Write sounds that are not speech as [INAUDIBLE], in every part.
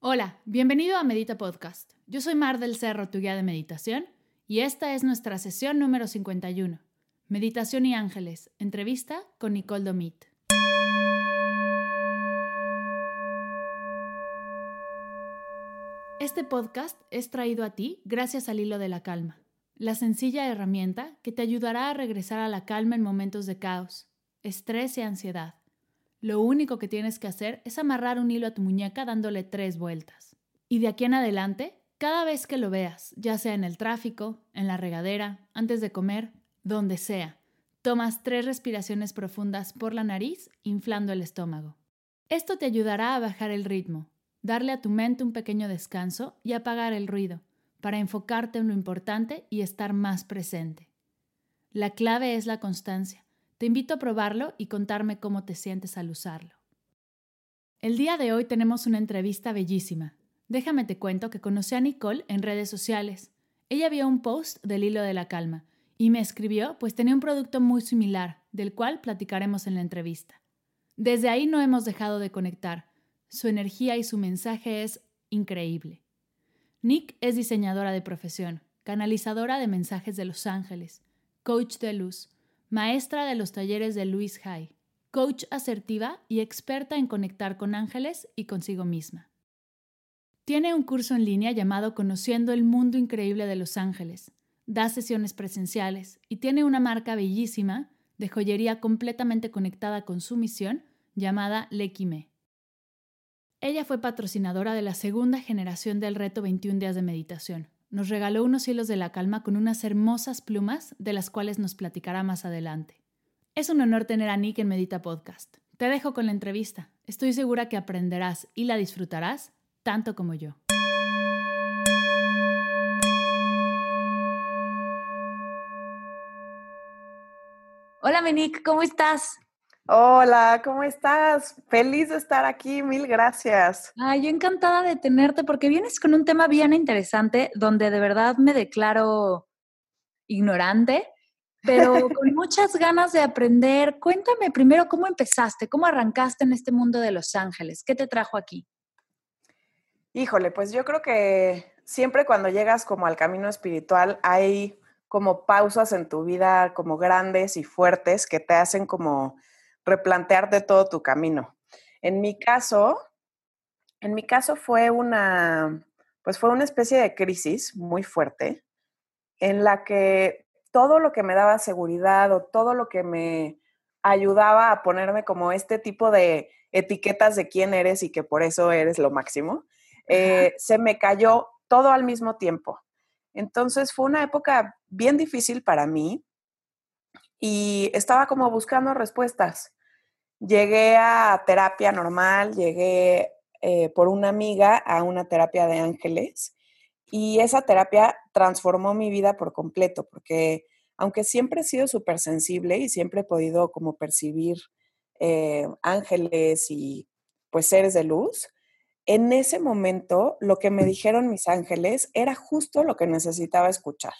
Hola, bienvenido a Medita Podcast. Yo soy Mar del Cerro, tu guía de meditación, y esta es nuestra sesión número 51. Meditación y Ángeles, entrevista con Nicole Domit. Este podcast es traído a ti gracias al hilo de la calma, la sencilla herramienta que te ayudará a regresar a la calma en momentos de caos, estrés y ansiedad. Lo único que tienes que hacer es amarrar un hilo a tu muñeca dándole tres vueltas. Y de aquí en adelante, cada vez que lo veas, ya sea en el tráfico, en la regadera, antes de comer, donde sea, tomas tres respiraciones profundas por la nariz, inflando el estómago. Esto te ayudará a bajar el ritmo, darle a tu mente un pequeño descanso y apagar el ruido, para enfocarte en lo importante y estar más presente. La clave es la constancia. Te invito a probarlo y contarme cómo te sientes al usarlo. El día de hoy tenemos una entrevista bellísima. Déjame te cuento que conocí a Nicole en redes sociales. Ella vio un post del hilo de la calma y me escribió pues tenía un producto muy similar, del cual platicaremos en la entrevista. Desde ahí no hemos dejado de conectar. Su energía y su mensaje es increíble. Nick es diseñadora de profesión, canalizadora de mensajes de los ángeles, coach de luz, maestra de los talleres de Luis Hay, coach asertiva y experta en conectar con ángeles y consigo misma. Tiene un curso en línea llamado Conociendo el Mundo Increíble de los Ángeles. Da sesiones presenciales y tiene una marca bellísima de joyería completamente conectada con su misión llamada Lekime. Ella fue patrocinadora de la segunda generación del reto 21 días de meditación, nos regaló unos hilos de la calma con unas hermosas plumas de las cuales nos platicará más adelante. Es un honor tener a Nick en Medita Podcast. Te dejo con la entrevista. Estoy segura que aprenderás y la disfrutarás tanto como yo. Hola, Nick, ¿cómo estás? Hola, ¿cómo estás? Feliz de estar aquí, mil gracias. Ay, yo encantada de tenerte porque vienes con un tema bien interesante donde de verdad me declaro ignorante, pero [LAUGHS] con muchas ganas de aprender. Cuéntame primero cómo empezaste, cómo arrancaste en este mundo de Los Ángeles, ¿qué te trajo aquí? Híjole, pues yo creo que siempre cuando llegas como al camino espiritual hay como pausas en tu vida como grandes y fuertes que te hacen como replantearte todo tu camino. En mi caso, en mi caso fue una, pues fue una especie de crisis muy fuerte en la que todo lo que me daba seguridad o todo lo que me ayudaba a ponerme como este tipo de etiquetas de quién eres y que por eso eres lo máximo, eh, se me cayó todo al mismo tiempo. Entonces fue una época bien difícil para mí y estaba como buscando respuestas. Llegué a terapia normal, llegué eh, por una amiga a una terapia de ángeles y esa terapia transformó mi vida por completo porque aunque siempre he sido súper sensible y siempre he podido como percibir eh, ángeles y pues seres de luz, en ese momento lo que me dijeron mis ángeles era justo lo que necesitaba escuchar.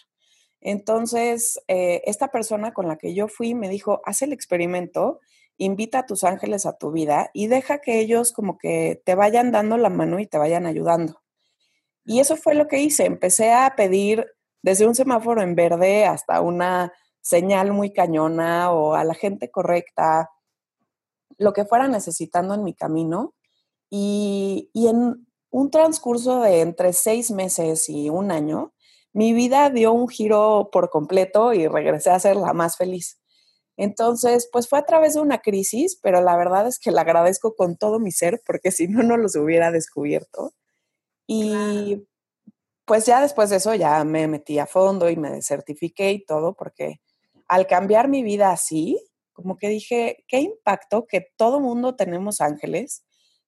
Entonces, eh, esta persona con la que yo fui me dijo, haz el experimento, invita a tus ángeles a tu vida y deja que ellos como que te vayan dando la mano y te vayan ayudando. Y eso fue lo que hice. Empecé a pedir desde un semáforo en verde hasta una señal muy cañona o a la gente correcta, lo que fuera necesitando en mi camino. Y, en un transcurso de entre seis meses y un año, mi vida dio un giro por completo y regresé a ser la más feliz. Entonces, pues fue a través de una crisis, pero la verdad es que la agradezco con todo mi ser, porque si no, no los hubiera descubierto. Y pues ya después de eso ya me metí a fondo y me certifiqué y todo, porque al cambiar mi vida así, como que dije, qué impacto que todo mundo tenemos ángeles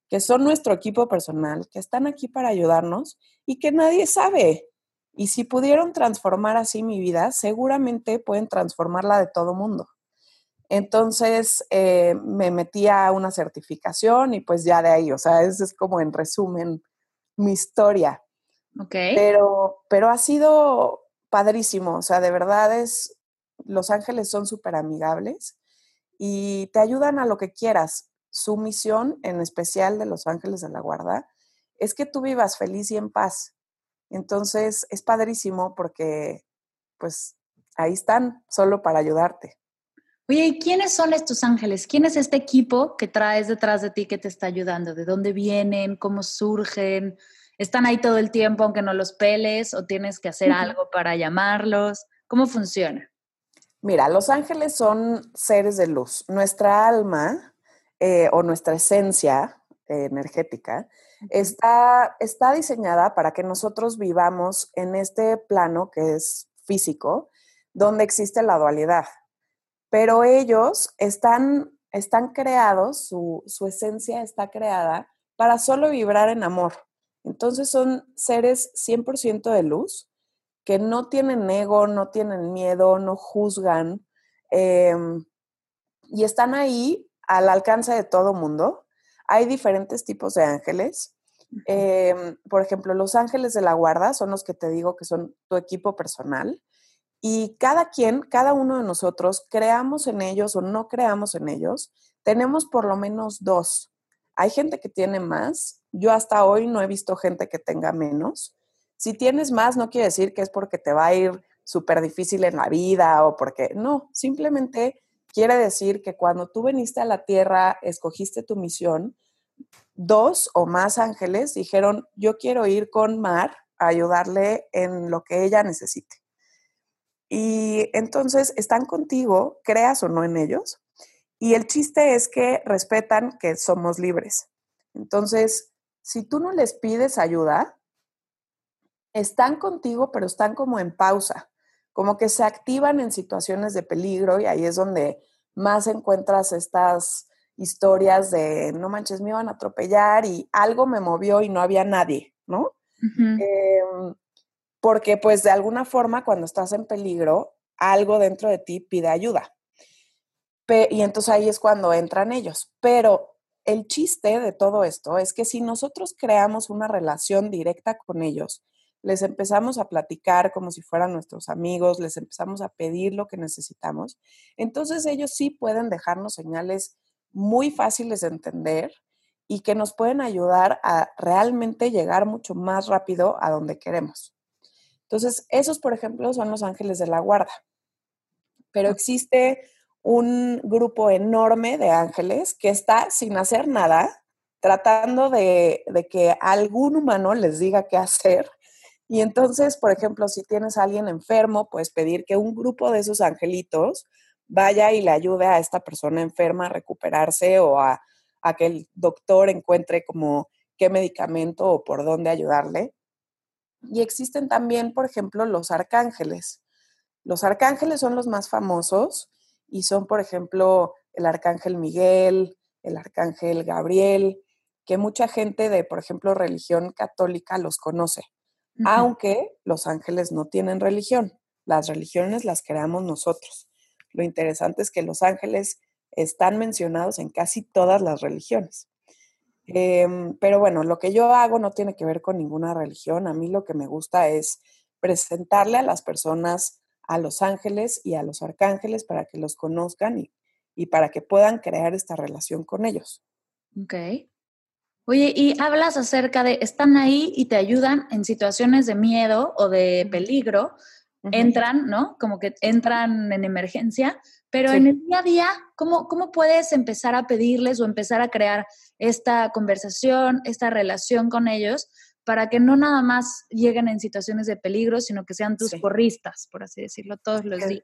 que son nuestro equipo personal, que están aquí para ayudarnos y que nadie sabe. Y si pudieron transformar así mi vida, seguramente pueden transformarla de todo mundo. Entonces eh, me metí a una certificación y pues ya de ahí, o sea, es, es como en resumen mi historia. Ok. Pero, pero ha sido padrísimo, o sea, de verdad es, Los Ángeles son súper amigables y te ayudan a lo que quieras su misión, en especial de los ángeles de la guarda, es que tú vivas feliz y en paz. Entonces, es padrísimo porque, pues, ahí están, solo para ayudarte. Oye, ¿y quiénes son estos ángeles? ¿Quién es este equipo que traes detrás de ti que te está ayudando? ¿De dónde vienen? ¿Cómo surgen? ¿Están ahí todo el tiempo aunque no los peles o tienes que hacer algo para llamarlos? ¿Cómo funciona? Mira, los ángeles son seres de luz. Nuestra alma eh, o nuestra esencia energética está, está diseñada para que nosotros vivamos en este plano que es físico, donde existe la dualidad. Pero ellos están, están creados, su, su esencia está creada para solo vibrar en amor. Entonces son seres 100% de luz, que no tienen ego, no tienen miedo, no juzgan, em, y están ahí al alcance de todo mundo. Hay diferentes tipos de ángeles. Em, por ejemplo, los ángeles de la guarda son los que te digo que son tu equipo personal. Y cada quien, cada uno de nosotros, creamos en ellos o no creamos en ellos, tenemos por lo menos dos. Hay gente que tiene más. Yo hasta hoy no he visto gente que tenga menos. Si tienes más, no quiere decir que es porque te va a ir súper difícil en la vida o porque no, simplemente Quiere decir que cuando tú viniste a la tierra, escogiste tu misión, dos o más ángeles dijeron, yo quiero ir con Mar a ayudarle en lo que ella necesite. Y entonces están contigo, creas o no en ellos. Y el chiste es que respetan que somos libres. Entonces, si tú no les pides ayuda, están contigo, pero están como en pausa como que se activan en situaciones de peligro y ahí es donde más encuentras estas historias de, no manches, me iban a atropellar y algo me movió y no había nadie, ¿no? Porque pues de alguna forma cuando estás en peligro, algo dentro de ti pide ayuda. y entonces ahí es cuando entran ellos. Pero el chiste de todo esto es que si nosotros creamos una relación directa con ellos, les empezamos a platicar como si fueran nuestros amigos, les empezamos a pedir lo que necesitamos, entonces ellos sí pueden dejarnos señales muy fáciles de entender y que nos pueden ayudar a realmente llegar mucho más rápido a donde queremos. Entonces, esos, por ejemplo, son los ángeles de la guarda. Pero existe un grupo enorme de ángeles que está sin hacer nada, tratando de, de que algún humano les diga qué hacer y entonces, por ejemplo, si tienes a alguien enfermo, puedes pedir que un grupo de esos angelitos vaya y le ayude a esta persona enferma a recuperarse o a, que el doctor encuentre como qué medicamento o por dónde ayudarle. Y existen también, por ejemplo, los arcángeles. Los arcángeles son los más famosos y son, por ejemplo, el arcángel Miguel, el arcángel Gabriel, que mucha gente de, por ejemplo, religión católica los conoce aunque los ángeles no tienen religión. las religiones las creamos nosotros. Lo interesante es que los ángeles están mencionados en casi todas las religiones. Em, pero bueno, lo que yo hago no tiene que ver con ninguna religión. A mí lo que me gusta es presentarle a las personas a los ángeles y a los arcángeles para que los conozcan y, y para que puedan crear esta relación con ellos. Ok. Oye, y hablas acerca de, están ahí y te ayudan en situaciones de miedo o de peligro, entran, ¿no? Como que entran en emergencia, pero en el día a día, ¿cómo, ¿cómo puedes empezar a pedirles o empezar a crear esta conversación, esta relación con ellos para que no nada más lleguen en situaciones de peligro, sino que sean tus porristas, por así decirlo, todos los días?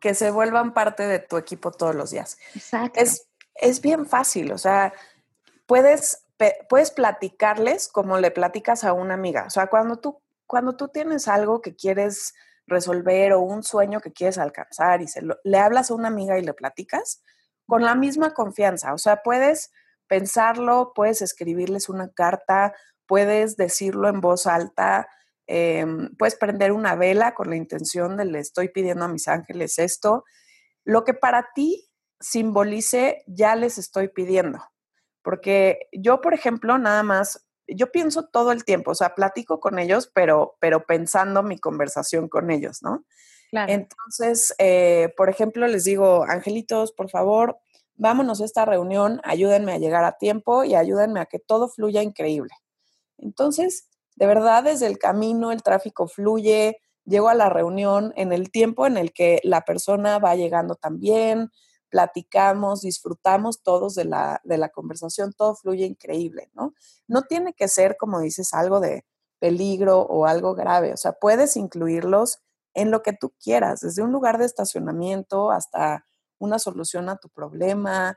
Que se vuelvan parte de tu equipo todos los días. Exacto. Es, es bien fácil, o sea, puedes, puedes platicarles como le platicas a una amiga. O sea, cuando tú, cuando tú tienes algo que quieres resolver o un sueño que quieres alcanzar y se le hablas a una amiga y le platicas con la misma confianza. O sea, puedes pensarlo, puedes escribirles una carta, puedes decirlo en voz alta, em, puedes prender una vela con la intención de le estoy pidiendo a mis ángeles esto. Lo que para ti simbolice, ya les estoy pidiendo. Porque yo, por ejemplo, nada más, yo pienso todo el tiempo, o sea, platico con ellos, pero, pero pensando mi conversación con ellos, ¿no? Claro. Entonces, eh, por ejemplo, les digo, angelitos, por favor, vámonos a esta reunión, ayúdenme a llegar a tiempo y ayúdenme a que todo fluya increíble. Entonces, de verdad, desde el camino el tráfico fluye, llego a la reunión en el tiempo en el que la persona va llegando también, platicamos, disfrutamos todos de la, de la conversación, todo fluye increíble, ¿no? No tiene que ser, como dices, algo de peligro o algo grave, o sea, puedes incluirlos en lo que tú quieras, desde un lugar de estacionamiento hasta una solución a tu problema,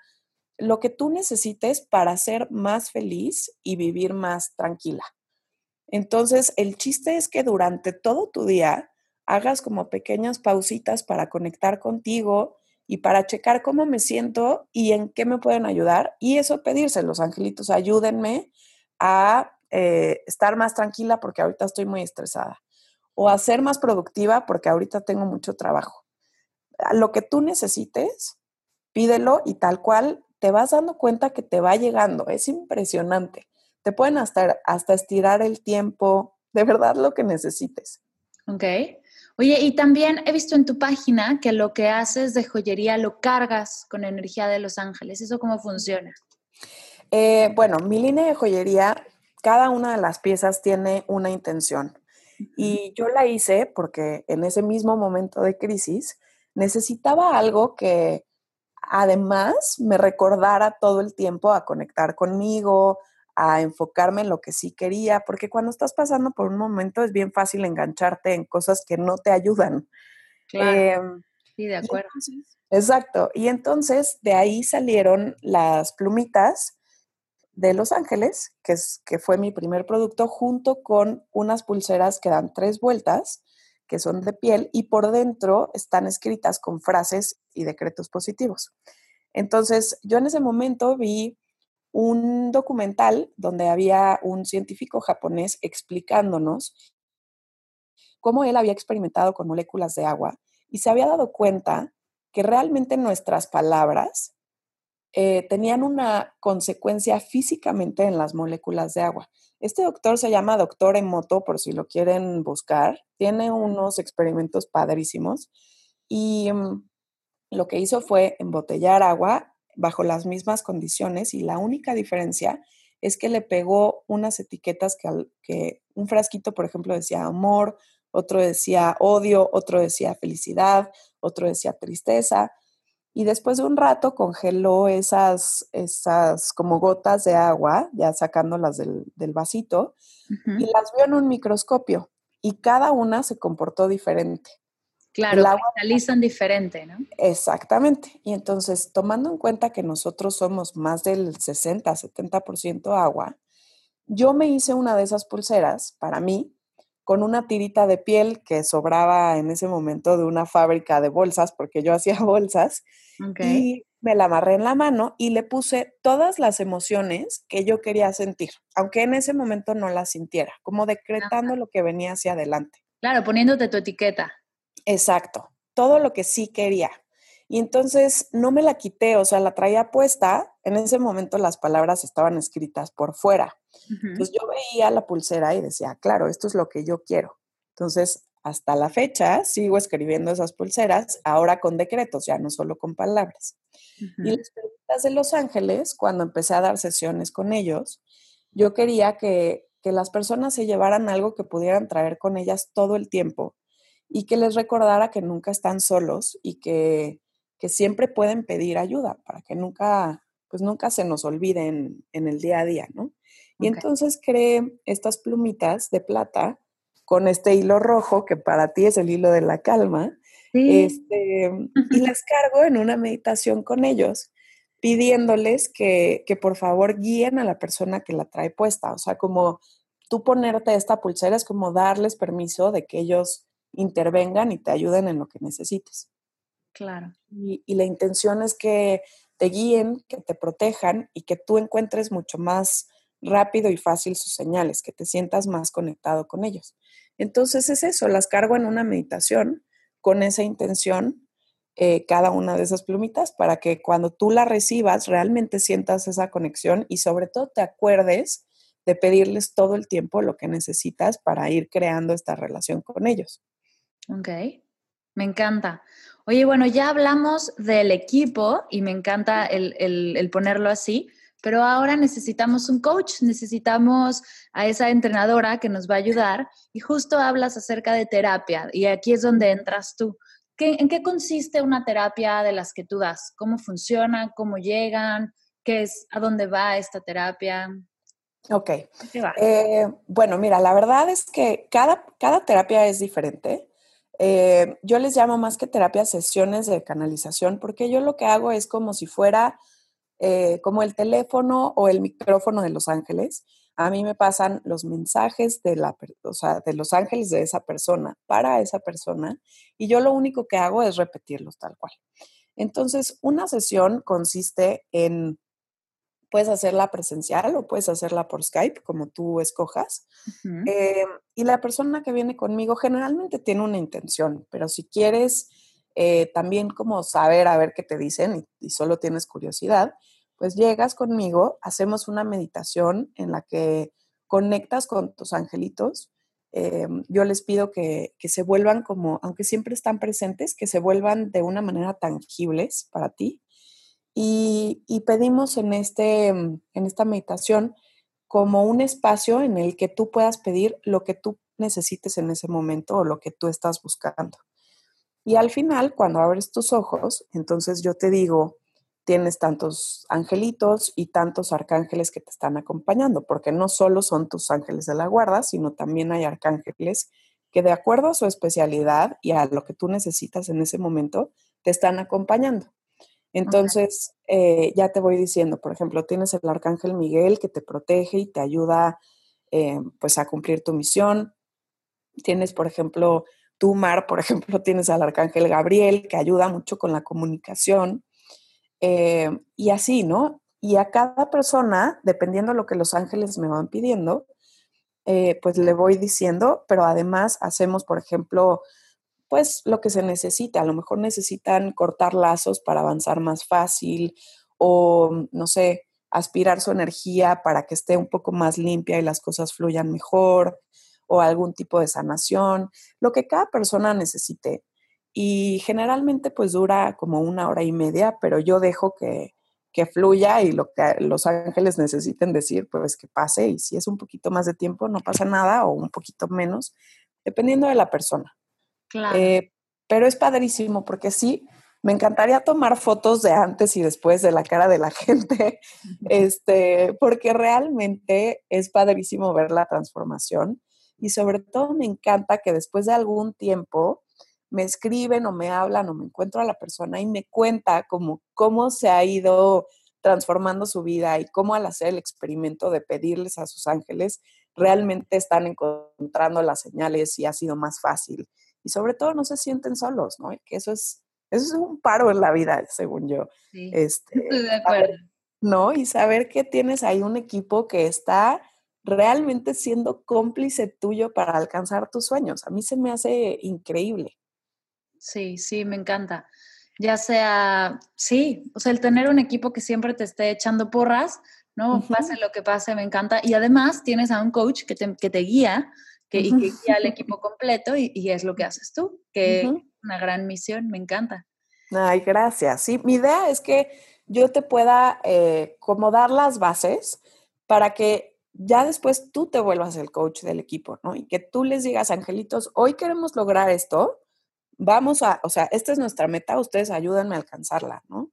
lo que tú necesites para ser más feliz y vivir más tranquila. Entonces, el chiste es que durante todo tu día hagas como pequeñas pausitas para conectar contigo y para checar cómo me siento y en qué me pueden ayudar. Y eso pedirse, los angelitos, ayúdenme a eh, estar más tranquila porque ahorita estoy muy estresada. O a ser más productiva porque ahorita tengo mucho trabajo. Lo que tú necesites, pídelo y tal cual te vas dando cuenta que te va llegando. Es impresionante. Te pueden hasta, hasta estirar el tiempo, de verdad lo que necesites. Ok. Oye, y también he visto en tu página que lo que haces de joyería lo cargas con energía de los ángeles. ¿Eso cómo funciona? Eh, bueno, mi línea de joyería, cada una de las piezas tiene una intención. Y yo la hice porque en ese mismo momento de crisis necesitaba algo que además me recordara todo el tiempo a conectar conmigo, a enfocarme en lo que sí quería, porque cuando estás pasando por un momento es bien fácil engancharte en cosas que no te ayudan. Claro. Em, sí, de acuerdo. exacto. Y entonces de ahí salieron las plumitas de Los Ángeles, que, es, que fue mi primer producto, junto con unas pulseras que dan tres vueltas, que son de piel, y por dentro están escritas con frases y decretos positivos. Entonces, yo en ese momento vi un documental donde había un científico japonés explicándonos cómo él había experimentado con moléculas de agua y se había dado cuenta que realmente nuestras palabras eh, tenían una consecuencia físicamente en las moléculas de agua. Este doctor se llama doctor Emoto, por si lo quieren buscar. Tiene unos experimentos padrísimos y mm, lo que hizo fue embotellar agua bajo las mismas condiciones y la única diferencia es que le pegó unas etiquetas que, que un frasquito, por ejemplo, decía amor, otro decía odio, otro decía felicidad, otro decía tristeza. Y después de un rato congeló esas, esas como gotas de agua, ya sacándolas del, del vasito, y las vio en un microscopio. Y cada una se comportó diferente. Claro, cristalizan diferente, ¿no? Exactamente. Y entonces, tomando en cuenta que nosotros somos más del 60, 70% agua, yo me hice una de esas pulseras para mí con una tirita de piel que sobraba en ese momento de una fábrica de bolsas, porque yo hacía [LAUGHS] bolsas, y me la amarré en la mano y le puse todas las emociones que yo quería sentir, aunque en ese momento no las sintiera, como decretando lo que venía hacia adelante. Claro, poniéndote tu etiqueta. Exacto, todo lo que sí quería. Y entonces no me la quité, o sea, la traía puesta. En ese momento las palabras estaban escritas por fuera. Entonces yo veía la pulsera y decía, claro, esto es lo que yo quiero. Entonces, hasta la fecha sigo escribiendo esas pulseras, ahora con decretos, ya no solo con palabras. Y las preguntas de Los Ángeles, cuando empecé a dar sesiones con ellos, yo quería que, que las personas se llevaran algo que pudieran traer con ellas todo el tiempo y que les recordara que nunca están solos y que, que siempre pueden pedir ayuda para que nunca, pues nunca se nos olviden en el día a día, ¿no? Y entonces creé estas plumitas de plata con este hilo rojo, que para ti es el hilo de la calma, este, y [LAUGHS] las cargo en una meditación con ellos, pidiéndoles que, que por favor guíen a la persona que la trae puesta. O sea, como tú ponerte esta pulsera es como darles permiso de que ellos intervengan y te ayuden en lo que necesites. Claro. Y, y, la intención es que te guíen, que te protejan y que tú encuentres mucho más rápido y fácil sus señales, que te sientas más conectado con ellos. Entonces es eso, las cargo en una meditación con esa intención, eh, cada una de esas plumitas, para que cuando tú la recibas realmente sientas esa conexión y sobre todo te acuerdes de pedirles todo el tiempo lo que necesitas para ir creando esta relación con ellos. Ok, me encanta. Oye, bueno, ya hablamos del equipo y me encanta el, el ponerlo así, pero ahora necesitamos un coach, necesitamos a esa entrenadora que nos va a ayudar y justo hablas acerca de terapia y aquí es donde entras tú. ¿En qué consiste una terapia de las que tú das? ¿Cómo funciona? ¿Cómo llegan? ¿Qué es? ¿A dónde va esta terapia? Ok. Eh, bueno, mira, la verdad es que cada, cada terapia es diferente. Eh, yo les llamo más que terapia sesiones de canalización porque yo lo que hago es como si fuera eh, como el teléfono o el micrófono de Los Ángeles. A mí me pasan los mensajes de, la, de Los Ángeles de esa persona para esa persona y yo lo único que hago es repetirlos tal cual. Entonces, una sesión consiste en, puedes hacerla presencial o puedes hacerla por Skype, como tú escojas. Eh, y la persona que viene conmigo generalmente tiene una intención, pero si quieres eh, también como saber a ver qué te dicen y, solo tienes curiosidad, pues llegas conmigo, hacemos una meditación en la que conectas con tus angelitos. Eh, yo les pido que, se vuelvan como, aunque siempre están presentes, que se vuelvan de una manera tangibles para ti. Y, pedimos en, este, en esta meditación como un espacio en el que tú puedas pedir lo que tú necesites en ese momento o lo que tú estás buscando. Y al final, cuando abres tus ojos, entonces yo te digo, tienes tantos angelitos y tantos arcángeles que te están acompañando, porque no solo son tus ángeles de la guarda, sino también hay arcángeles que de acuerdo a su especialidad y a lo que tú necesitas en ese momento, te están acompañando. Entonces, eh, ya te voy diciendo, por ejemplo, tienes el arcángel Miguel que te protege y te ayuda eh, pues a cumplir tu misión. Tienes, por ejemplo, Tú, Mar, por [LAUGHS] ejemplo, tienes al arcángel Gabriel, que ayuda mucho con la comunicación. Eh, y así, ¿no? Y a cada persona, dependiendo de lo que los ángeles me van pidiendo, pues le voy diciendo, pero además hacemos, por ejemplo, pues lo que se necesita. A lo mejor necesitan cortar lazos para avanzar más fácil o, no sé, aspirar su energía para que esté un poco más limpia y las cosas fluyan mejor o algún tipo de sanación, lo que cada persona necesite. Y generalmente pues dura como una hora y media, pero yo dejo que, que fluya y lo que los ángeles necesiten decir, pues que pase. Y si es un poquito más de tiempo, no pasa nada, o un poquito menos, dependiendo de la persona. Claro. Eh, pero es padrísimo porque sí, me encantaría tomar fotos de antes y después de la cara de la [LAUGHS] gente, este, porque realmente es padrísimo ver la transformación y sobre todo me encanta que después de algún tiempo me escriben o me hablan o me encuentro a la persona y me cuenta como cómo se ha ido transformando su vida y cómo al hacer el experimento de pedirles a sus ángeles realmente están encontrando las señales y ha sido más fácil. Y sobre todo no se sienten solos, ¿no? que eso es, eso es un paro en la vida, según yo. Sí, [LAUGHS] este, estoy de acuerdo. ¿No? Y saber que tienes ahí un equipo que está realmente siendo cómplice tuyo para alcanzar tus sueños. A mí se me hace increíble. Sí, sí, me encanta. Ya sea, sí, o sea, el tener un equipo que siempre te esté echando porras, ¿no? Pase lo que pase, me encanta. Y además tienes a un coach que te, que te guía que, y que guía al equipo completo y, es lo que haces tú, que es una gran misión, me encanta. Ay, gracias. Sí, mi idea es que yo te pueda eh, como dar las bases para que ya después tú te vuelvas el coach del equipo, ¿no? Y que tú les digas, angelitos, hoy queremos lograr esto, vamos a, o sea, esta es nuestra meta, ustedes ayúdenme a alcanzarla, ¿no?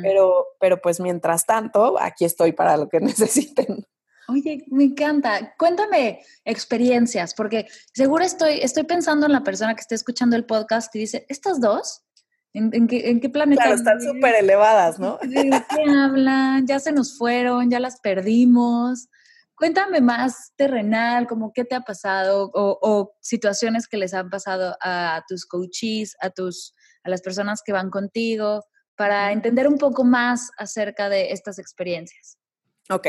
pero, pero pues mientras tanto, aquí estoy para lo que [LAUGHS] necesiten. Oye, me encanta. Cuéntame experiencias, porque seguro estoy, estoy pensando en la persona que está escuchando el podcast y dice, ¿estas dos? ¿En, qué, en qué, planeta? Claro, están súper elevadas, ¿no? ¿De qué hablan? Ya se nos fueron, ya las perdimos. Cuéntame más terrenal, como qué te ha pasado o, o, situaciones que les han pasado a tus coaches, a, tus, a las personas que van contigo, para entender un poco más acerca de estas experiencias. Ok,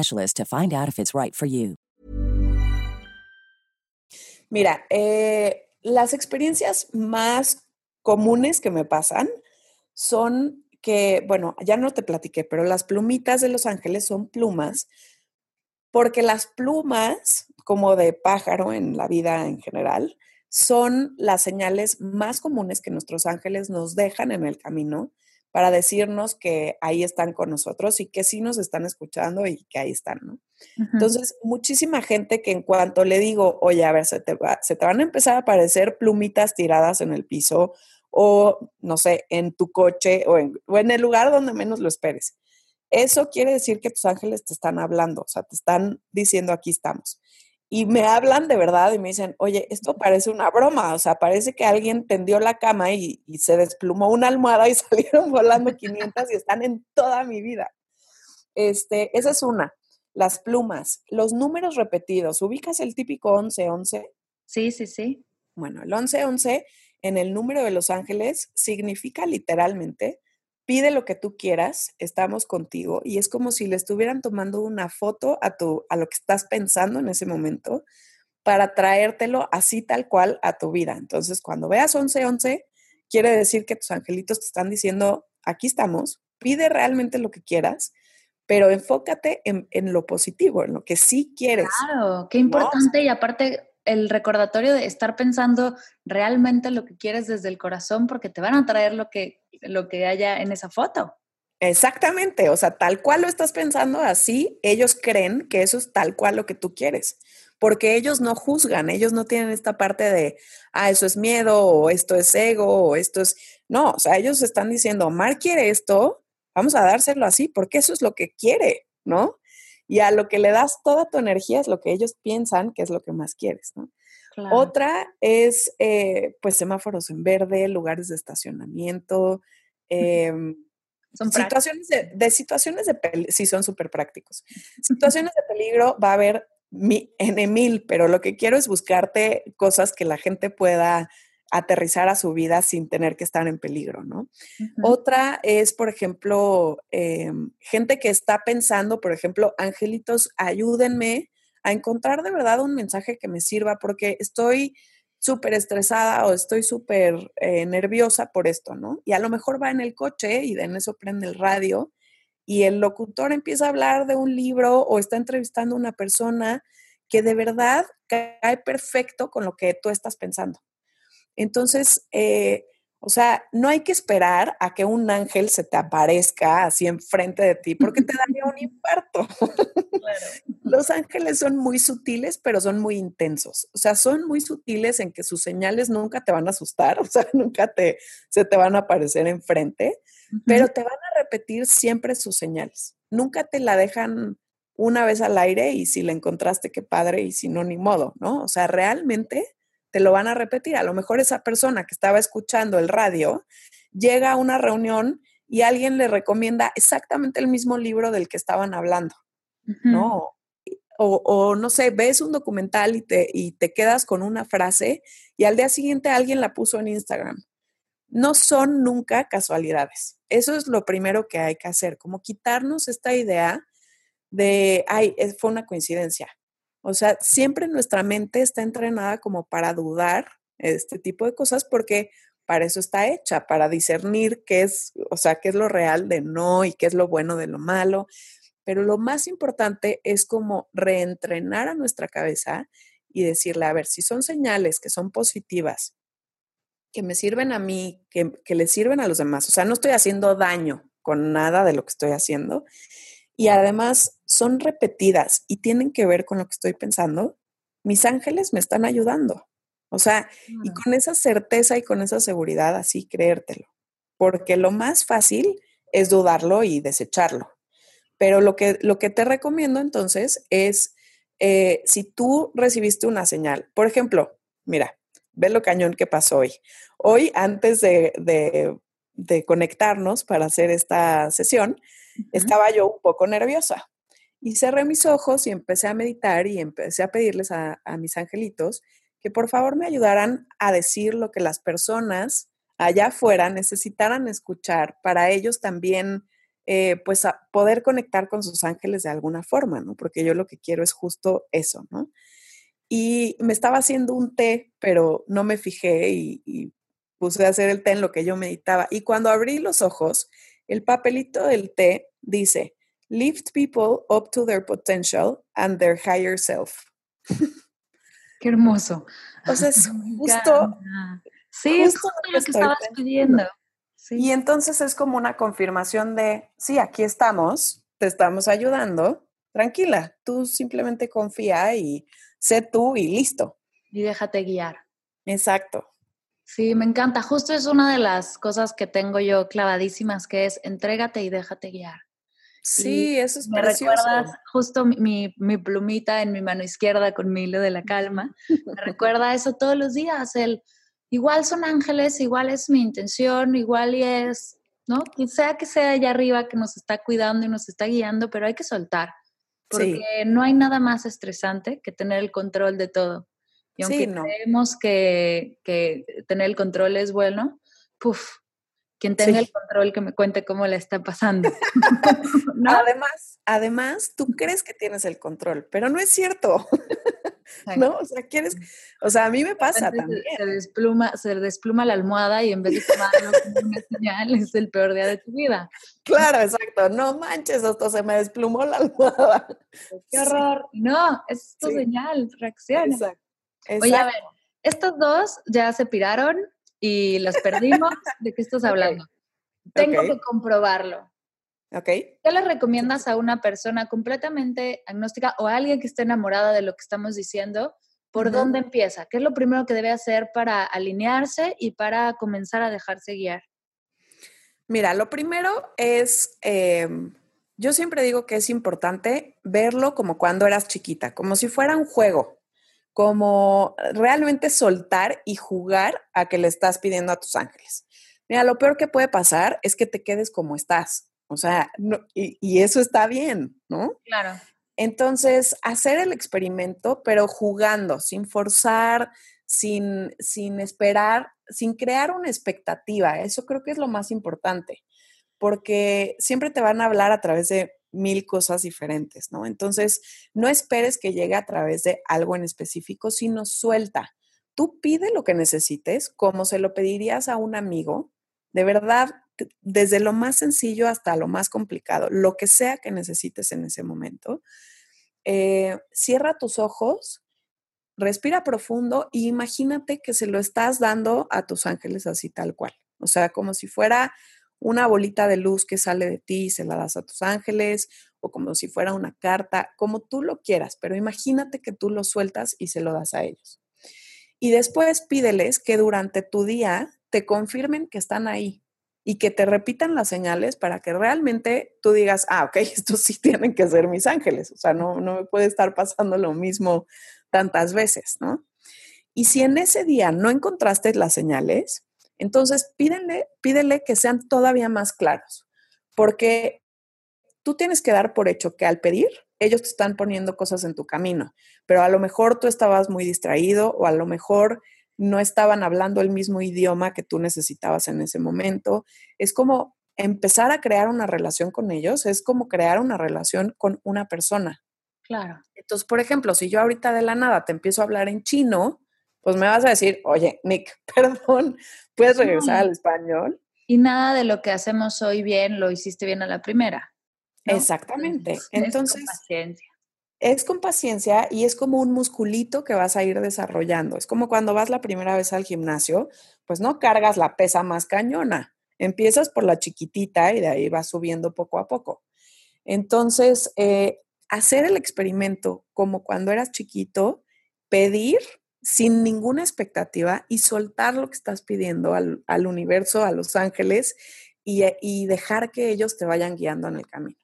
to find out if it's right for you. Mira, eh, las experiencias más comunes que me pasan son que, bueno, ya no te platiqué, pero las plumitas de Los Ángeles son plumas, porque las plumas, como de pájaro en la vida en general, son las señales más comunes que nuestros ángeles nos dejan en el camino para decirnos que ahí están con nosotros y que sí nos están escuchando y que ahí están, ¿no? Entonces, muchísima gente que en cuanto le digo, oye, a ver, se te, se te van a empezar a aparecer plumitas tiradas en el piso o, no sé, en tu coche o en, o en el lugar donde menos lo esperes. Eso quiere decir que tus ángeles te están hablando, o sea, te están diciendo, aquí estamos y me hablan de verdad y me dicen, oye, esto parece una broma, o sea, parece que alguien tendió la cama y, se desplumó una almohada y [LAUGHS] salieron volando 500 y están en toda mi vida. Este, esa es una. Las plumas, los números repetidos. ¿Ubicas el típico 1111? Sí, sí, sí. Bueno, el 1111 en el número de los ángeles significa literalmente pide lo que tú quieras, estamos contigo y es como si le estuvieran tomando una foto a, tu, a lo que estás pensando en ese momento para traértelo así tal cual a tu vida. Entonces, cuando veas 1111, quiere decir que tus angelitos te están diciendo, aquí estamos, pide realmente lo que quieras, pero enfócate en, lo positivo, en lo que sí quieres. Claro, qué importante y aparte el recordatorio de estar pensando realmente lo que quieres desde el corazón porque te van a traer lo que, lo que haya en esa foto. Exactamente, o sea, tal cual lo estás pensando así, ellos creen que eso es tal cual lo que tú quieres, porque ellos no juzgan, ellos no tienen esta parte de, ah, eso es miedo, o esto es ego, o esto es, no, o sea, ellos están diciendo, Mar quiere esto, vamos a dárselo así, porque eso es lo que quiere, ¿no? Y a lo que le das toda tu energía es lo que ellos piensan que es lo que más quieres, ¿no? Otra es, eh, pues, semáforos en verde, lugares de estacionamiento, [LAUGHS] em, son situaciones de, situaciones de peligro, sí, son súper prácticos. Situaciones de peligro va a haber mi, en mil, pero lo que quiero es buscarte cosas que la gente pueda aterrizar a su vida sin tener que estar en peligro, ¿no? Otra es, por ejemplo, em, gente que está pensando, por ejemplo, angelitos, ayúdenme a encontrar de verdad un mensaje que me sirva porque estoy súper estresada o estoy súper eh, nerviosa por esto, ¿no? Y a lo mejor va en el coche y en eso prende el radio y el locutor empieza a hablar de un libro o está entrevistando a una persona que de verdad cae perfecto con lo que tú estás pensando. Entonces, eh, o sea, no hay que esperar a que un ángel se te aparezca así enfrente de ti, porque te daría un [LAUGHS] infarto. [LAUGHS] Los ángeles son muy sutiles, pero son muy intensos. O sea, son muy sutiles en que sus señales nunca te van a asustar, [LAUGHS] o sea, nunca te, se te van a aparecer enfrente, pero te van a repetir siempre sus señales. Nunca te la dejan una vez al aire y si la encontraste, qué padre, y si no, ni modo, ¿no? O sea, realmente te lo van a repetir. A lo mejor esa persona que estaba escuchando el radio llega a una reunión y alguien le recomienda exactamente el mismo libro del que estaban hablando, ¿no? O, no sé, ves un documental y te, y te quedas con una frase y al día siguiente alguien la puso en Instagram. No son nunca casualidades. Eso es lo primero que hay que hacer, como quitarnos esta idea de, ay, fue una coincidencia. O sea, siempre nuestra mente está entrenada como para dudar este tipo de cosas porque para eso está hecha, para discernir qué es, o sea, qué es lo real de no y qué es lo bueno de lo malo. Pero lo más importante es como reentrenar a nuestra cabeza y decirle, a ver, si son señales que son positivas, que me sirven a mí, que, que le sirven a los demás, o sea, no estoy haciendo daño con nada de lo que estoy haciendo, y además son repetidas y tienen que ver con lo que estoy pensando, mis ángeles me están ayudando. O sea, y con esa certeza y con esa seguridad, así creértelo. Porque lo más fácil es dudarlo y desecharlo. Pero lo que, lo que te recomiendo entonces es, eh, si tú recibiste una señal, por ejemplo, mira, ve lo cañón que pasó hoy. Hoy, antes de, de conectarnos para hacer esta sesión, estaba yo un poco nerviosa. Y cerré mis ojos y empecé a meditar y empecé a pedirles a, mis angelitos que por favor me ayudaran a decir lo que las personas allá afuera necesitaran escuchar para ellos también, eh, pues, poder conectar con sus ángeles de alguna forma, ¿no? Porque yo lo que quiero es justo eso, ¿no? Y me estaba haciendo un té, pero no me fijé y, y puse a hacer el té en lo que yo meditaba. Y cuando abrí los ojos, el papelito del té dice, lift people up to their potential and their higher self. [LAUGHS] Qué hermoso. Entonces, [LAUGHS] justo... Sí, es justo lo que estabas pidiendo. Y entonces es como una confirmación de, sí, aquí estamos, te estamos ayudando, tranquila, tú simplemente confía y sé tú y listo. Y déjate guiar. Exacto. Sí, me encanta. Justo es una de las cosas que tengo yo clavadísimas, que es entrégate y déjate guiar. Sí, eso es Me recuerdas justo mi, mi, plumita en mi mano izquierda con mi hilo de la calma. Me [LAUGHS] recuerda eso todos los días. El, igual son ángeles, igual es mi intención, igual y es, ¿no? Quien sea que sea allá arriba que nos está cuidando y nos está guiando, pero hay que soltar. Porque no hay nada más estresante que tener el control de todo. Y aunque creemos que, que, tener el control es bueno, puff, quien tenga el control que me cuente cómo le está pasando. [LAUGHS] Además, además, tú crees que tienes el control, pero no es cierto. [LAUGHS] ¿No? O sea, quieres, o sea, a mí me pasa también. Se despluma, se despluma la almohada y en vez de tomarlo como una [LAUGHS] señal, es el peor día de tu vida. Claro, exacto. No manches, hasta se me desplumó la almohada. Qué horror. No, es tu señal, reacciona. Exacto. Oye, a ver, estos dos ya se piraron y los perdimos. ¿De qué estás [LAUGHS] hablando? Tengo que comprobarlo. Ok. ¿Qué le recomiendas a una persona completamente agnóstica o a alguien que esté enamorada de lo que estamos diciendo? ¿Por dónde empieza? ¿Qué es lo primero que debe hacer para alinearse y para comenzar a dejarse guiar? Mira, lo primero es, em, yo siempre digo que es importante verlo como cuando eras chiquita, como si fuera un juego como realmente soltar y jugar a que le estás pidiendo a tus ángeles. Mira, lo peor que puede pasar es que te quedes como estás, o sea, y, eso está bien, ¿no? Claro. Entonces, hacer el experimento, pero jugando, sin forzar, sin, sin esperar, sin crear una expectativa. Eso creo que es lo más importante, porque siempre te van a hablar a través de mil cosas diferentes, ¿no? Entonces, no esperes que llegue a través de algo en específico, sino suelta. Tú pide lo que necesites, como se lo pedirías a un amigo, de verdad, desde lo más sencillo hasta lo más complicado, lo que sea que necesites en ese momento. Eh, cierra tus ojos, respira profundo y imagínate que se lo estás dando a tus ángeles así tal cual. O sea, como si fuera una bolita de luz que sale de ti y se la das a tus ángeles, o como si fuera una carta, como tú lo quieras, pero imagínate que tú lo sueltas y se lo das a ellos. Y después pídeles que durante tu día te confirmen que están ahí y que te repitan las señales para que realmente tú digas, ah, ok, [LAUGHS] estos sí tienen que ser mis ángeles, o sea, no, no me puede estar pasando lo mismo tantas veces, ¿no? Y si en ese día no encontraste las señales, entonces pídele, pídele que sean todavía más claros, porque tú tienes que dar por hecho que al pedir, ellos te están poniendo cosas en tu camino, pero a lo mejor tú estabas muy distraído o a lo mejor no estaban hablando el mismo idioma que tú necesitabas en ese momento. Es como empezar a crear una relación con ellos, es como crear una relación con una persona. Claro. Entonces, por ejemplo, si yo ahorita de la nada te empiezo a hablar en chino, pues me vas a decir, oye, Nick, [LAUGHS] perdón, ¿puedes regresar al español? Y nada de lo que hacemos hoy bien lo hiciste bien a la primera. Exactamente. Entonces, es con paciencia. Es con paciencia y es como un musculito que vas a ir desarrollando. Es como cuando vas la primera vez al gimnasio, pues no cargas la pesa más cañona. Empiezas por la chiquitita y de ahí vas subiendo poco a poco. Entonces, eh, hacer el experimento como cuando eras chiquito, pedir sin ninguna expectativa y soltar lo que estás pidiendo al, universo, a los ángeles y, y, dejar que ellos te vayan guiando en el camino.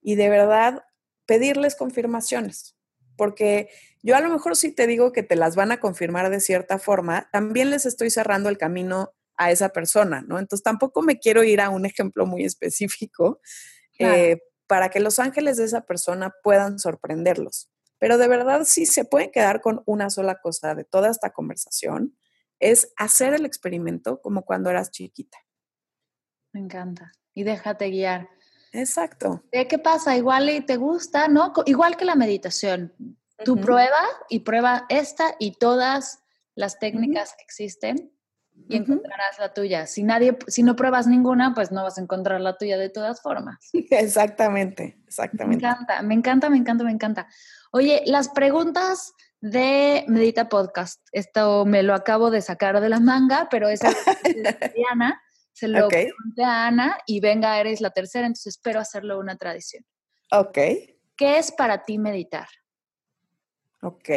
Y de verdad, pedirles confirmaciones, porque yo a lo mejor si te digo que te las van a confirmar de cierta forma, también les estoy cerrando el camino a esa persona, ¿no? Entonces tampoco me quiero ir a un ejemplo muy específico eh, para que los ángeles de esa persona puedan sorprenderlos. Pero de verdad, sí se pueden quedar con una sola cosa de toda esta conversación, es hacer el experimento como cuando eras chiquita. Me encanta. Y déjate guiar. Exacto. ¿Qué pasa? Igual y te gusta, ¿no? Igual que la meditación. Tú prueba y prueba esta y todas las técnicas que existen y encontrarás la tuya. Si nadie, si no pruebas ninguna, pues no vas a encontrar la tuya de todas formas. Exactamente, [LAUGHS] exactamente. Me encanta, me encanta, me encanta, me encanta. Oye, las preguntas de Medita Podcast, esto me lo acabo de sacar de la manga, pero es de [LAUGHS] Diana. Se lo pregunté a Ana y venga, eres la tercera, entonces espero hacerlo una tradición. Ok. ¿Qué es para ti meditar? Ok.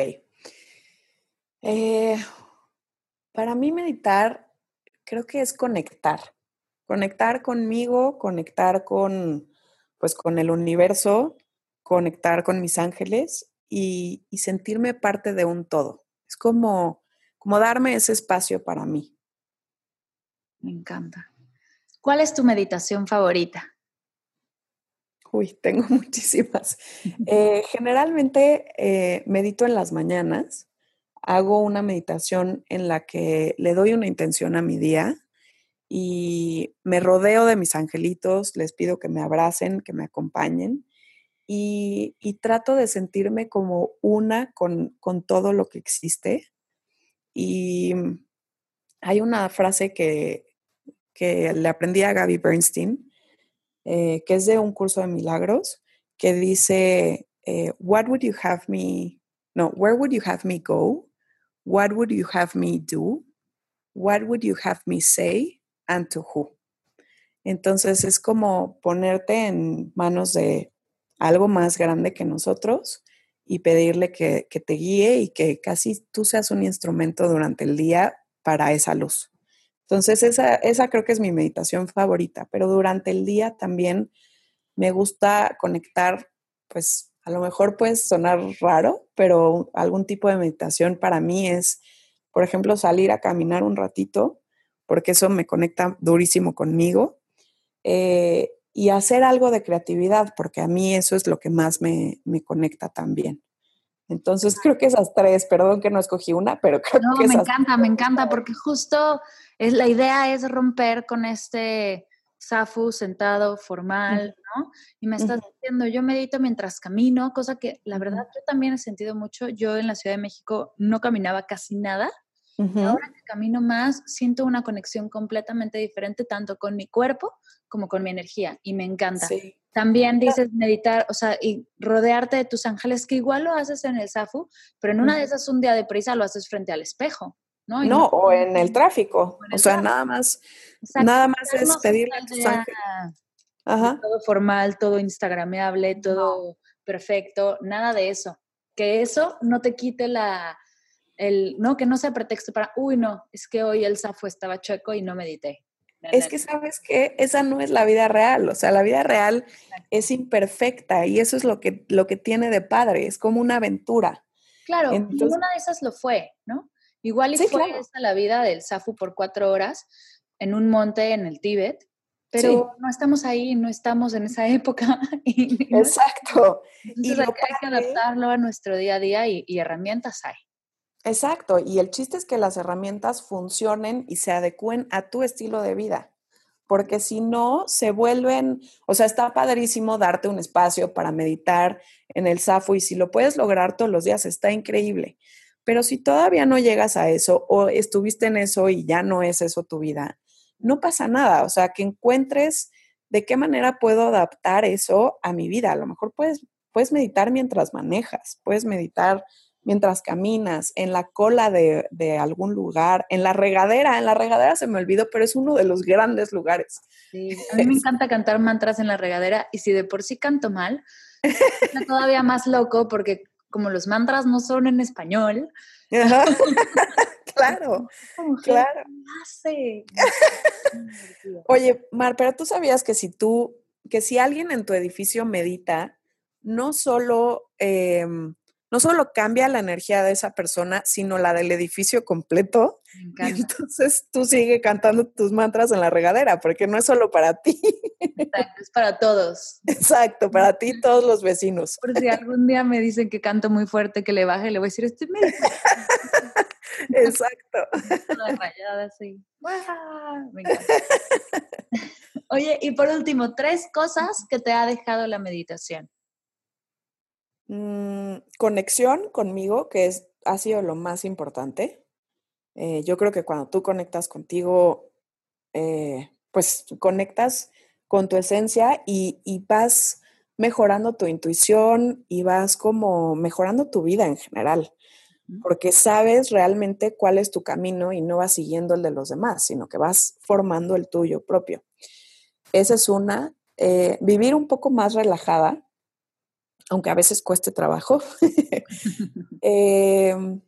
Eh, para mí meditar creo que es conectar. Conectar conmigo, conectar con, pues, con el universo, conectar con mis ángeles y, sentirme parte de un todo. Es como, como darme ese espacio para mí. Me encanta. ¿Cuál es tu meditación favorita? Uy, tengo [LAUGHS] muchísimas. [LAUGHS] Eh, generalmente eh, medito en las mañanas. Hago una meditación en la que le doy una intención a mi día y me rodeo de mis angelitos, les pido que me abracen, que me acompañen y, trato de sentirme como una con, todo lo que existe. Y hay una frase que, que le aprendí a Gaby Bernstein, eh, que es de un curso de milagros, que dice, eh, What would you have me, no, where would you have me go? What would you have me do? What would you have me say? And to who? Entonces es como ponerte en manos de algo más grande que nosotros y pedirle que, te guíe y que casi tú seas un instrumento durante el día para esa luz. Entonces, esa, esa creo que es mi meditación favorita, pero durante el día también me gusta conectar, pues a lo mejor puede sonar raro, pero algún tipo de meditación para mí es, por ejemplo, salir a caminar un ratito, porque eso me conecta durísimo conmigo. Eh, y hacer algo de creatividad, porque a mí eso es lo que más me, conecta también. Entonces creo que esas tres, perdón que no escogí una, pero [LAUGHS] creo no, que me encanta, me encanta, porque justo es, la idea es romper con este Safu sentado, formal, ¿no? Y me estás diciendo, yo medito mientras camino, cosa que la verdad yo también he sentido mucho. Yo en la Ciudad de México no caminaba casi nada ahora que camino más, siento una conexión completamente diferente, tanto con mi cuerpo como con mi energía, y me encanta. También dices meditar, o sea, y rodearte de tus ángeles, que igual lo haces en el SAFU, pero en una de esas un día de prisa lo haces frente al espejo. No, no, o en el tráfico. O, sea, nada más, nada más es pedirle a tus ángeles. Todo formal, todo instagrameable, todo perfecto, nada de eso. Que eso no te quite la, el, no, que no sea pretexto para, uy, no, es que hoy el safo estaba chueco y no medité. es que sabes que esa no es la vida real, o sea, la vida real es imperfecta y eso es lo que, lo que tiene de padre, es como una aventura. Claro, ninguna de esas lo fue, ¿no? Igual y fue esa la vida del Safu por cuatro horas en un monte en el Tíbet, pero no estamos ahí, no estamos en esa [LAUGHS] época. Exacto. y hay, que adaptarlo a nuestro día a día y, herramientas hay. Exacto, y el chiste es que las herramientas funcionen y se adecúen a tu estilo de vida, porque si no, se vuelven, o sea, está padrísimo darte un espacio para meditar en el SAFU y si lo puedes lograr todos los días, está increíble. Pero si todavía no llegas a eso o estuviste en eso y ya no es eso tu vida, no pasa nada. O sea, que encuentres de qué manera puedo adaptar eso a mi vida. A lo mejor puedes, puedes meditar mientras manejas, puedes meditar mientras caminas, en la cola de, de, algún lugar, en la regadera. En la regadera se me olvidó, pero es uno de los grandes lugares. Sí, a mí me encanta cantar mantras en la regadera y si de por sí canto mal, [LAUGHS] es todavía más loco porque como los mantras no son en español. [LAUGHS] [LAUGHS] claro, claro. Oye, Mar, pero tú sabías que si tú, que si alguien en tu edificio medita, no solo em, no solo cambia la energía de esa persona, sino la del edificio completo. [LAUGHS] entonces tú sigue cantando tus mantras en la regadera, porque no es solo para ti. [LAUGHS] Exacto, es para todos. Exacto, para ti y todos los vecinos. Por si algún día me dicen que canto muy fuerte, que le baje, le voy a decir, estoy medio. [LAUGHS] Exacto. rayada así. Oye, y por último, tres cosas que te ha dejado la meditación. Mm, conexión conmigo, que es, ha sido lo más importante. Eh, yo creo que cuando tú conectas contigo, eh, pues conectas con tu esencia y, y, vas mejorando tu intuición y vas como mejorando tu vida en general, porque sabes realmente cuál es tu camino y no vas siguiendo el de los demás, sino que vas formando el tuyo propio. Esa es una. Eh, vivir un poco más relajada, aunque a veces cueste trabajo. [LAUGHS] [LAUGHS] Em,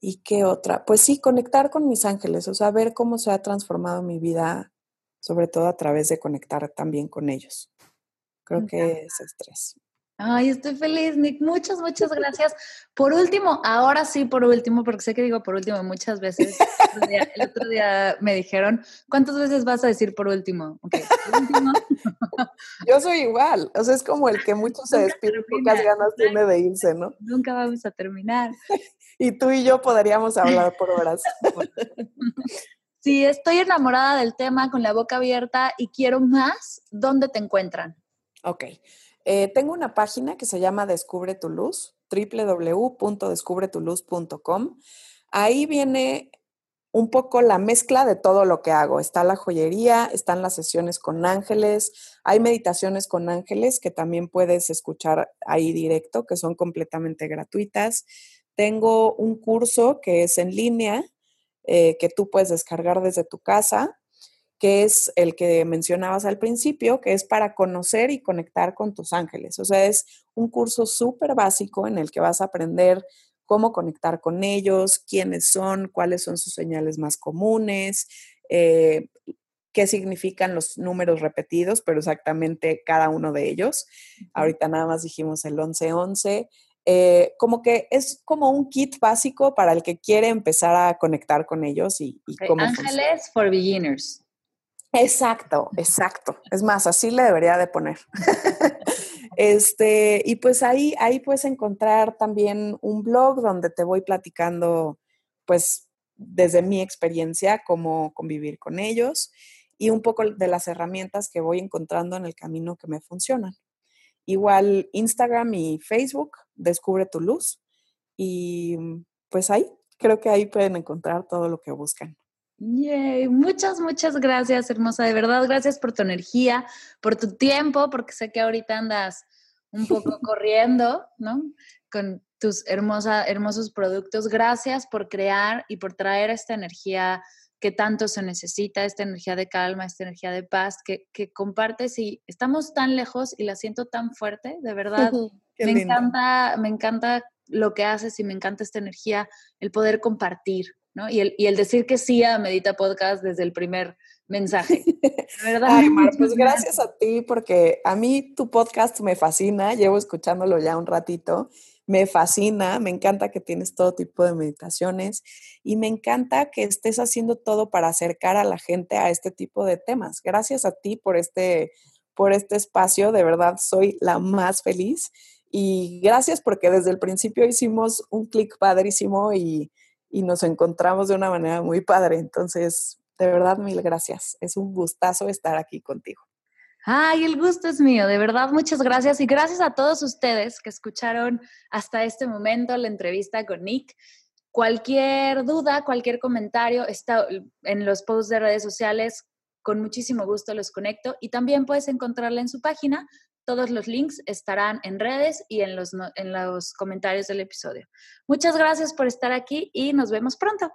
¿Y qué otra? Pues sí, conectar con mis ángeles, o sea, ver cómo se ha transformado mi vida, sobre todo a través de conectar también con ellos. Creo que es estrés. Ay, estoy feliz, Nick. Muchas, muchas gracias. Por último, ahora sí, por último, porque sé que digo por último muchas veces. El otro día, me dijeron, ¿cuántas veces vas a decir por último? [LAUGHS] Yo soy igual. O sea, es como el que muchos se despiden, pocas ganas tiene de irse, ¿no? Nunca vamos a terminar. [LAUGHS] y tú y yo podríamos hablar por horas. [LAUGHS] Sí, estoy enamorada del tema con la boca abierta y quiero más. ¿Dónde te encuentran? Ok. Eh, tengo una página que se llama Descubre tu Luz, www.descubretuluz.com. Ahí viene un poco la mezcla de todo lo que hago. Está la joyería, están las sesiones con ángeles, hay meditaciones con ángeles que también puedes escuchar ahí directo, que son completamente gratuitas. Tengo un curso que es en línea, eh, que tú puedes descargar desde tu casa que es el que mencionabas al principio, que es para conocer y conectar con tus ángeles. O sea, es un curso súper básico en el que vas a aprender cómo conectar con ellos, quiénes son, cuáles son sus señales más comunes, eh, qué significan los números repetidos, pero exactamente cada uno de ellos. Ahorita nada más dijimos el 1111. Eh, como que es como un kit básico para el que quiere empezar a conectar con ellos y, y Ángeles for beginners. Exacto, exacto. Es más, así le debería de poner. [LAUGHS] este, y pues ahí, ahí puedes encontrar también un blog donde te voy platicando, pues, desde mi experiencia, cómo convivir con ellos y un poco de las herramientas que voy encontrando en el camino que me funcionan. Igual Instagram y Facebook, Descubre tu Luz. Y pues ahí, creo que ahí pueden encontrar todo lo que buscan. Yay. Muchas, muchas gracias, hermosa. De verdad, gracias por tu energía, por tu tiempo, porque sé que ahorita andas un [LAUGHS] poco corriendo, ¿no? Con tus hermosa, hermosos productos. Gracias por crear y por traer esta energía que tanto se necesita, esta energía de calma, esta energía de paz que, que compartes y estamos tan lejos y la siento tan fuerte, de verdad. [LAUGHS] me encanta, me encanta lo que haces y me encanta esta energía, el poder compartir, ¿no? Y el, y el decir que sí a Medita Podcast desde el primer mensaje. [LAUGHS] ¿verdad? Ay, Mar, pues gracias a ti porque a mí tu podcast me fascina, llevo escuchándolo ya un ratito, me fascina, me encanta que tienes todo tipo de meditaciones y me encanta que estés haciendo todo para acercar a la gente a este tipo de temas. Gracias a ti por este por este espacio, de verdad soy la más feliz y gracias porque desde el principio hicimos un clic padrísimo y, y nos encontramos de una manera muy padre. Entonces, de verdad, mil gracias. Es un gustazo estar aquí contigo. Ay, el gusto es mío, de verdad, muchas gracias y gracias a todos ustedes que escucharon hasta este momento la entrevista con Nick. Cualquier duda, cualquier comentario está en los posts de redes sociales, con muchísimo gusto los conecto y también puedes encontrarla en su página. Todos los links estarán en redes y en los, en los comentarios del episodio. Muchas gracias por estar aquí y nos vemos pronto.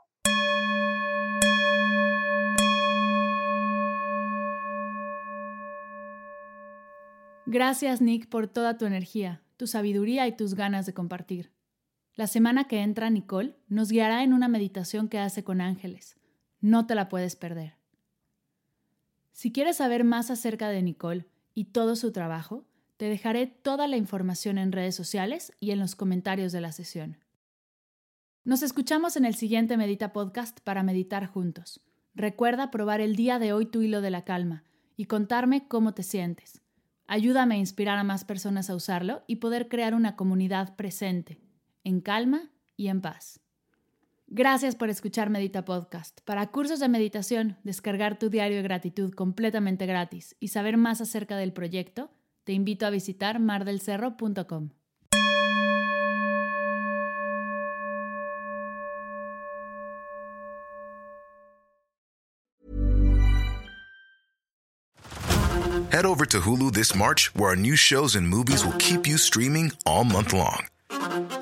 Gracias, Nick, por toda tu energía, tu sabiduría y tus ganas de compartir. La semana que entra, Nicole nos guiará en una meditación que hace con ángeles. No te la puedes perder. Si quieres saber más acerca de Nicole y todo su trabajo, te dejaré toda la información en redes sociales y en los comentarios de la sesión. Nos escuchamos en el siguiente Medita Podcast para meditar juntos. Recuerda probar el día de hoy tu hilo de la calma y contarme cómo te sientes. Ayúdame a inspirar a más personas a usarlo y poder crear una comunidad presente, en calma y en paz. Gracias por escuchar Medita Podcast. Para cursos de meditación, descargar tu diario de gratitud completamente gratis y saber más acerca del proyecto, te invito a visitar mardelcerro.com. Head over to Hulu this March, where our new shows and movies will keep you streaming all month long.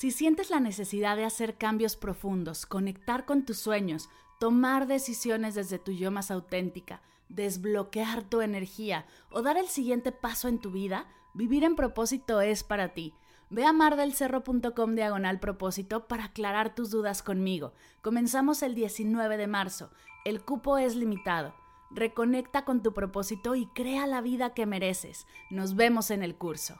Si sientes la necesidad de hacer cambios profundos, conectar con tus sueños, tomar decisiones desde tu yo más auténtica, desbloquear tu energía o dar el siguiente paso en tu vida, vivir en propósito es para ti. Ve a mardelcerro.com diagonal propósito para aclarar tus dudas conmigo. Comenzamos el 19 de marzo. El cupo es limitado. Reconecta con tu propósito y crea la vida que mereces. Nos vemos en el curso.